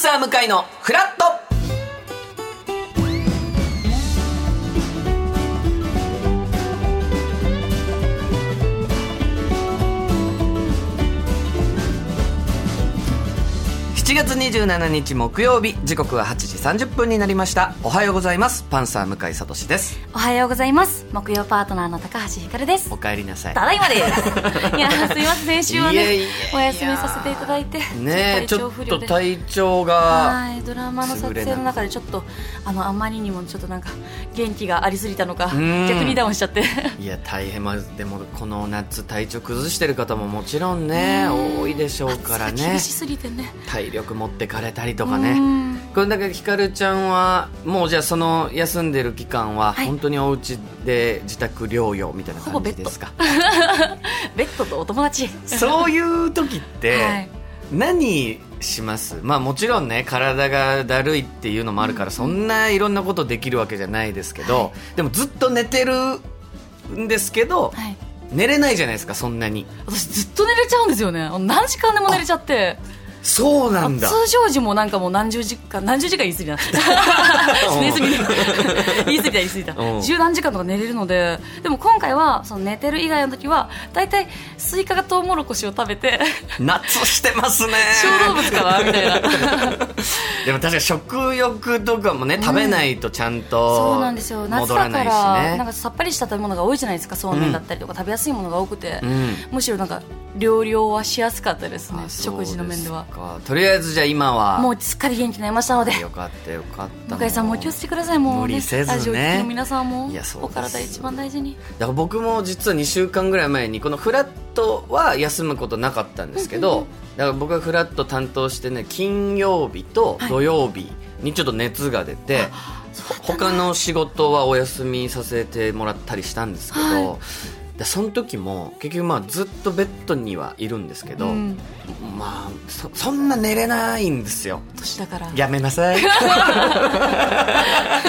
サー向井のフラット。7月27日木曜日時刻は8時30分になりました。おはようございます。パンサー向井聡です。おはようございます。木曜パートナーの高橋ひかるです。お帰りなさい。ただいまです。いやすみません。先週はいねお休みさせていただいてねえちょっと体調がはいドラマの撮影の中でちょっとあのあまりにもちょっとなんか元気がありすぎたのかん。逆にダウンしちゃって。いや大変まあでもこの夏体調崩してる方ももちろんね多いでしょうからね。厳しすぎてね。体力持ってかれたりとかうねん。これだからひかるちゃんはもうじゃあその休んでる期間ははい。本当にお家で自宅療養みたいな感じですか、ベッド。とお友達。そういう時っはてい。何します？まあもちろんね体がだるいっていうのもあるからそんないろんなことできるわけじゃないですけど、はい。でもずっと寝てるんですけど、はい。寝れないじゃないですかそんなに。私ずっと寝れちゃうんですよね。何時間でも寝れちゃってそうなんだ。通常時もなんかもう何十時間何十時間言い過ぎだ。寝すぎた言い過ぎた言い過ぎたうん。十何時間とか寝れるのででも今回はその寝てる以外の時は大体スイカがトウモロコシを食べて夏してますね。小動物かなみたいな。でも確かに食欲とかもね、食べないとちゃんとそうなんですよ。夏だか戻らなんかさっぱりした食べ物が多いじゃないですかそうめんだったりとか、食べやすいものが多くて、うん。むしろなんか療養はしやすかったですね食事の面では。すか。とりあえずじゃあ今はもうすっかり元気になりましたので。よかったよかった。向井さんもお気をつけください。もう、ね、無理せずね。ラジオの皆さんも。いやそうお体一番大事に。だから僕も実は2週間ぐらい前にこのフラットは休むことなかったんですけどだから僕がフラット担当してね金曜日と土曜日にちょっと熱が出て、他の仕事はお休みさせてもらったりしたんですけど、はでその時も結局まあずっとベッドにはいるんですけど、うん。まあそそんな寝れないんですよ。年だから。やめなさい。あ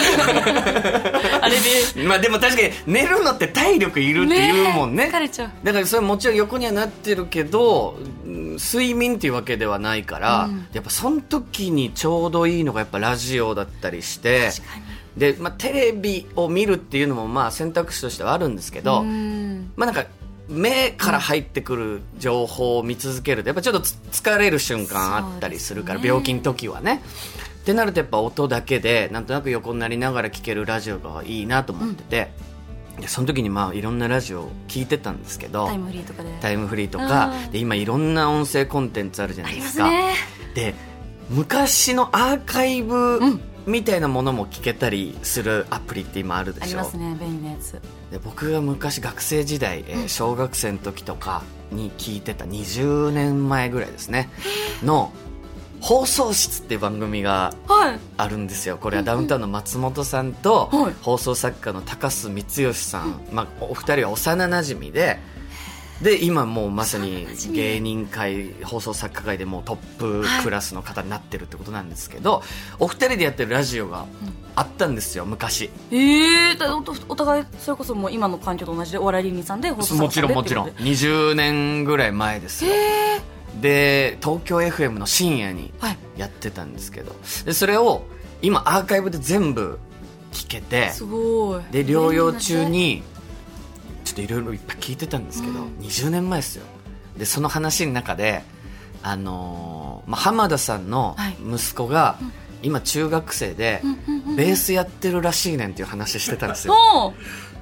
れで。まあでも確かに寝るのって体力いるって言うもんね。疲れちゃう。だからそれはもちろん横にはなってるけどうん睡眠っていうわけではないから、うん。やっぱその時にちょうどいいのがやっぱラジオだったりして確かにで、まあ、テレビを見るっていうのもまあ選択肢としてはあるんですけど、うん。まあなんか目から入ってくる情報を見続けるとやっぱちょっとつ疲れる瞬間あったりするから、ね。病気の時はね。ってなるとやっぱ音だけでなんとなく横になりながら聴けるラジオがいいなと思ってて、でその時にまあいろんなラジオを聞いてたんですけどタイムフリーとかで。タイムフリーとかうんで今いろんな音声コンテンツあるじゃないでか。ますすね。で昔のアーカイブうんみたいなものも聞けたりするアプリって今あるでしょ、ありますね便利なやつ。で僕が昔学生時代、えー小学生の時とかに聞いてた20年前ぐらいですね。の「放送室」っていう番組がはい。あるんですよ。これはダウンタウンの松本さんとはい。放送作家の高須光義さん、まあ、お二人は幼なじみでで今もうまさに芸人界放送作家界でもうトップクラスの方になってるってことなんですけど、お二人でやってるラジオがあったんですよ昔。ええだおお互いそれこそもう今の環境と同じでお笑い芸人さんで放送もちろんもちろん。20年ぐらい前ですよへえで東京 FM の深夜にはいやってたんですけど。でそれを今アーカイブで全部聞けてすごい。で療養中にちょっといろいろいっぱい聞いてたんですけど、うん。20年前ですよ。でその話の中であのーまあ、浜田さんのはい。息子が今中学生でベースやってるらしいねんっていう話してたんですよ。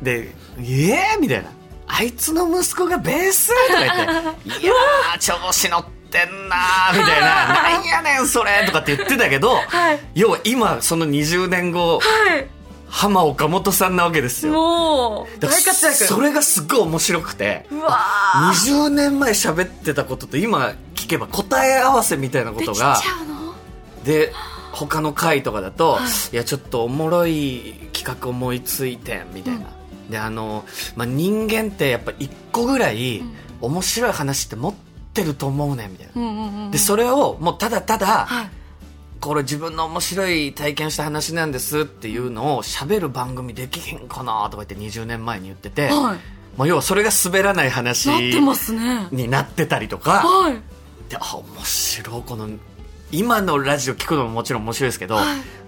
で「ええー?」みたいな「あいつの息子がベース?」とか言って「いやー調子乗ってんなー」みたいな「なんやねんそれ」とかって言ってたけど、はい。要は今その20年後はい浜岡本さんなわけですよ。もう大活躍。それがすっごい面白くてうわー。20年前喋ってたことと今聞けば答え合わせみたいなこできちとがゃうの？で他の回とかだと、い、やちょっとおもろい企画思いついてみたいな、であの、まあ、人間ってやっぱ一個ぐらい面白い話って持ってると思うねんみたいな、うんうんうん。でそれをもうただただ、はいこれ自分の面白い体験した話なんですっていうのを喋る番組できへんかなとか言って20年前に言ってて、はい。まあ、要はそれが滑らない話になってたりとか、はい。であ面白い。この今のラジオ聞くのももちろん面白いですけど、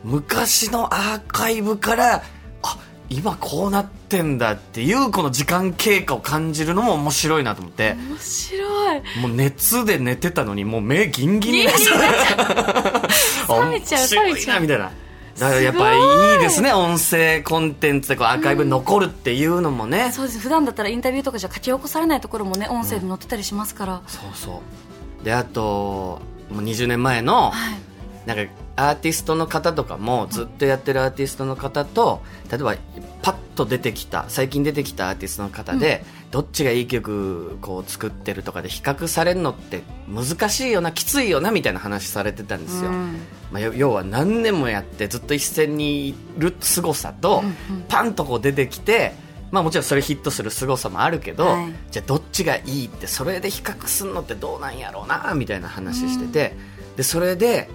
昔のアーカイブからあ今こうなってんだっていうこの時間経過を感じるのも面白いなと思って。面白いもう熱で寝てたのにもう目ギンギンになっちゃう。冷めちゃう冷めちゃう。なみたいな。だからやっぱりいいですね音声コンテンツでこうアーカイブに残るっていうのもね、そうです。普段だったらインタビューとかじゃ書き起こされないところもね音声で載ってたりしますから、そうそう。であともう20年前の、はい。なんかアーティストの方とかもずっとやってるアーティストの方と例えばパッと出てきた最近出てきたアーティストの方で、どっちがいい曲こう作ってるとかで比較されるのって難しいよなきついよなみたいな話されてたんですよ、うん。まあ、要要は何年もやってずっと一線にいる凄さと、パンとこう出てきてまあもちろんそれヒットする凄さもあるけど、はい。じゃあどっちがいいってそれで比較するのってどうなんやろうなみたいな話してて、でそれで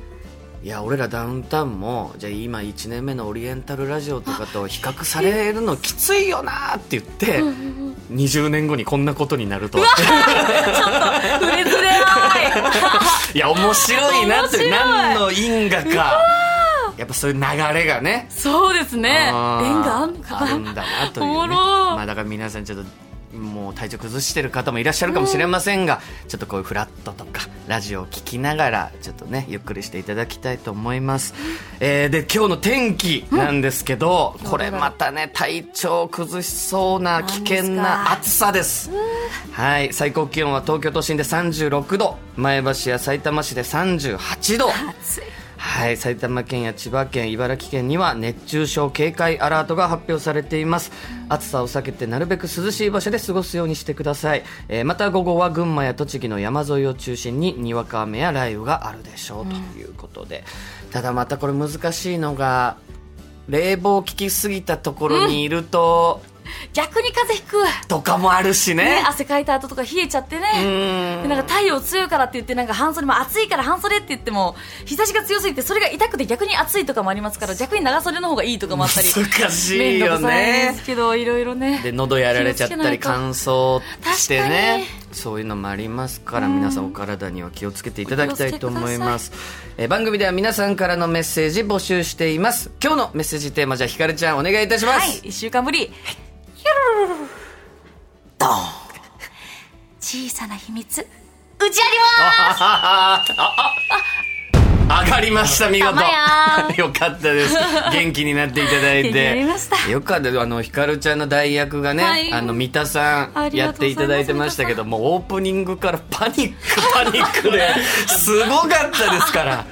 いや俺らダウンタウンもじゃあ今1年目のオリエンタルラジオとかと比較されるのきついよなって言って、20年後にこんなことになるとは。触れづらい。いや面白いなって何の因果か。やっぱそういう流れがね。そうですね。縁があんのかな。あるんだなという、ね、まあだから皆さんちょっともう体調崩してる方もいらっしゃるかもしれませんが、ちょっとこういうフラットとかラジオを聞きながらちょっとねゆっくりしていただきたいと思います、えーで今日の天気なんですけど、これまたね体調崩しそうな危険な暑さです。はい最高気温は東京都心で36度前橋や埼玉市で38度。暑いはい、埼玉県や千葉県、茨城県には熱中症警戒アラートが発表されています。暑さを避けてなるべく涼しい場所で過ごすようにしてください。えーまた午後は群馬や栃木の山沿いを中心ににわか雨や雷雨があるでしょう、ということで。ただまたこれ難しいのが、冷房効きすぎたところにいると、逆に風邪ひくとかもあるしね。ね。汗かいた後とか冷えちゃってうねでなんか太陽強いからって言ってなんか半袖も暑いから半袖って言っても日差しが強すぎてそれが痛くて逆に暑いとかもありますから逆に長袖の方がいいとかもあったり。難しいよくさいでねす。けどいろいろね。で喉やられちゃったり乾燥してね。に。そういうのもありますから皆さんお体には気をつけていただきたいと思います。えー番組では皆さんからのメッセージ募集しています。今日のメッセージテーマじゃあひかるちゃんお願いいたします、はい1週間ぶり。ドン小さな秘密打ち上げます。あ あ上がりました見事。よかったです。元気になっていただいて。よかった。あのひかるちゃんの代役がね、はい。あの三田さあんやっていただいてましたけどもうオープニングからパニック パニックですごかったですから。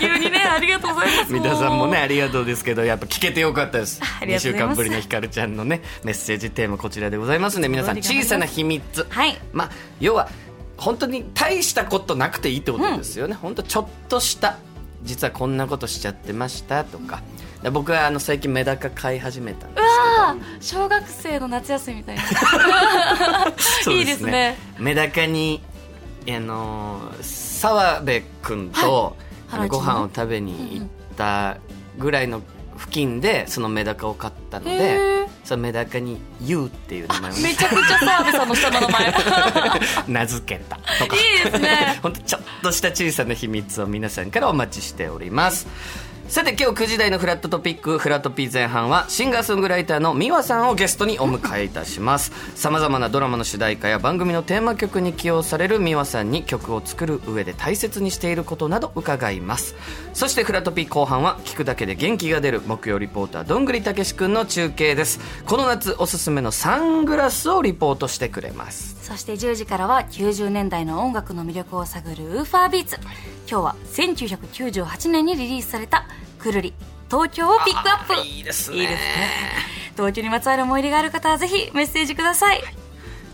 急にねありがとうございます。三田さんもねうありがとうですけどやっぱ聞けてよかったです。ありが2週間ぶりのひかるちゃんのねメッセージテーマこちらでございますので皆さん小さな秘密。はい。まあ要は本当に大したことなくていいってことですよね、本当ちょっとした実はこんなことしちゃってましたとか。で僕はあの最近メダカ飼い始めたんでうすわー小学生の夏休みみたいな。けどいいですね。メダカにあの澤部君と、はい。ご飯を食べに行ったぐらいの付近でそのメダカを飼ったのへでー。そのメダカに「ユウ」っていう名前をねめちゃくちゃ澤部さんの下の名前。い 名付けたとか。いですね。本当ちょっとした小さな秘密を皆さんからお待ちしておりますさて今日9時台のフラットトピックフラットピー前半はシンガーソングライターの美和さんをゲストにお迎えいたします。さまざまなドラマの主題歌や番組のテーマ曲に起用される美和さんに曲を作る上で大切にしていることなど伺います。そしてフラトピ後半は聞くだけで元気が出る木曜リポーターどんぐりたけし君の中継です。この夏おすすめのサングラスをリポートしてくれます。そして10時からは90年代の音楽の魅力を探るウーファービーツ。今日は1998年にリリースされたくるり。東京をピックアップ。あいいですね。東京にまつわる思い出がある方はぜひメッセージください。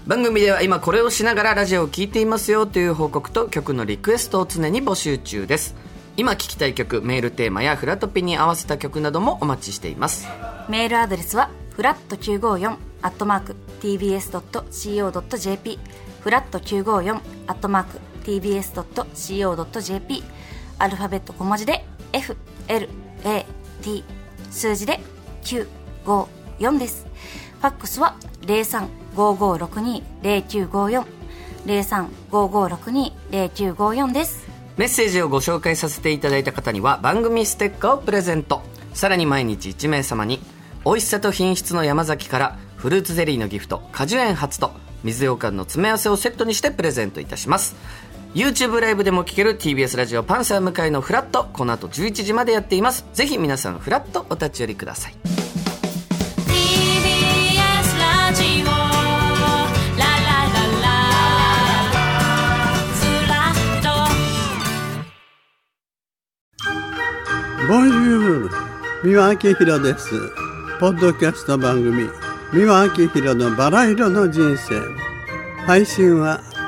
番組では今これをしながらラジオを聴いていますよという報告と曲のリクエストを常に募集中です。今聴きたい曲メールテーマやフラトピに合わせた曲などもお待ちしています。メールアドレスはフラット954アットマーク tbs.co.jp フラット954アットマーク tbs.co.jp アルファベット小文字で LAT 数字で954です。ファックスは0355620954 0355620954です。メッセージをご紹介させていただいた方には番組ステッカーをプレゼント。さらに毎日1名様に美味しさと品質の山崎からフルーツゼリーのギフト果樹園初と水羊羹の詰め合わせをセットにしてプレゼントいたします。YouTube ライブでも聴ける TBS ラジオパンサー向かいのフラット。この後11時までやっています。ぜひ皆さんフラットお立ち寄りください。TBS ラジオ。ララララ。ずらっとボンジュール三輪明宏です。ポッドキャスト番組三輪明宏のバラ色の人生。配信は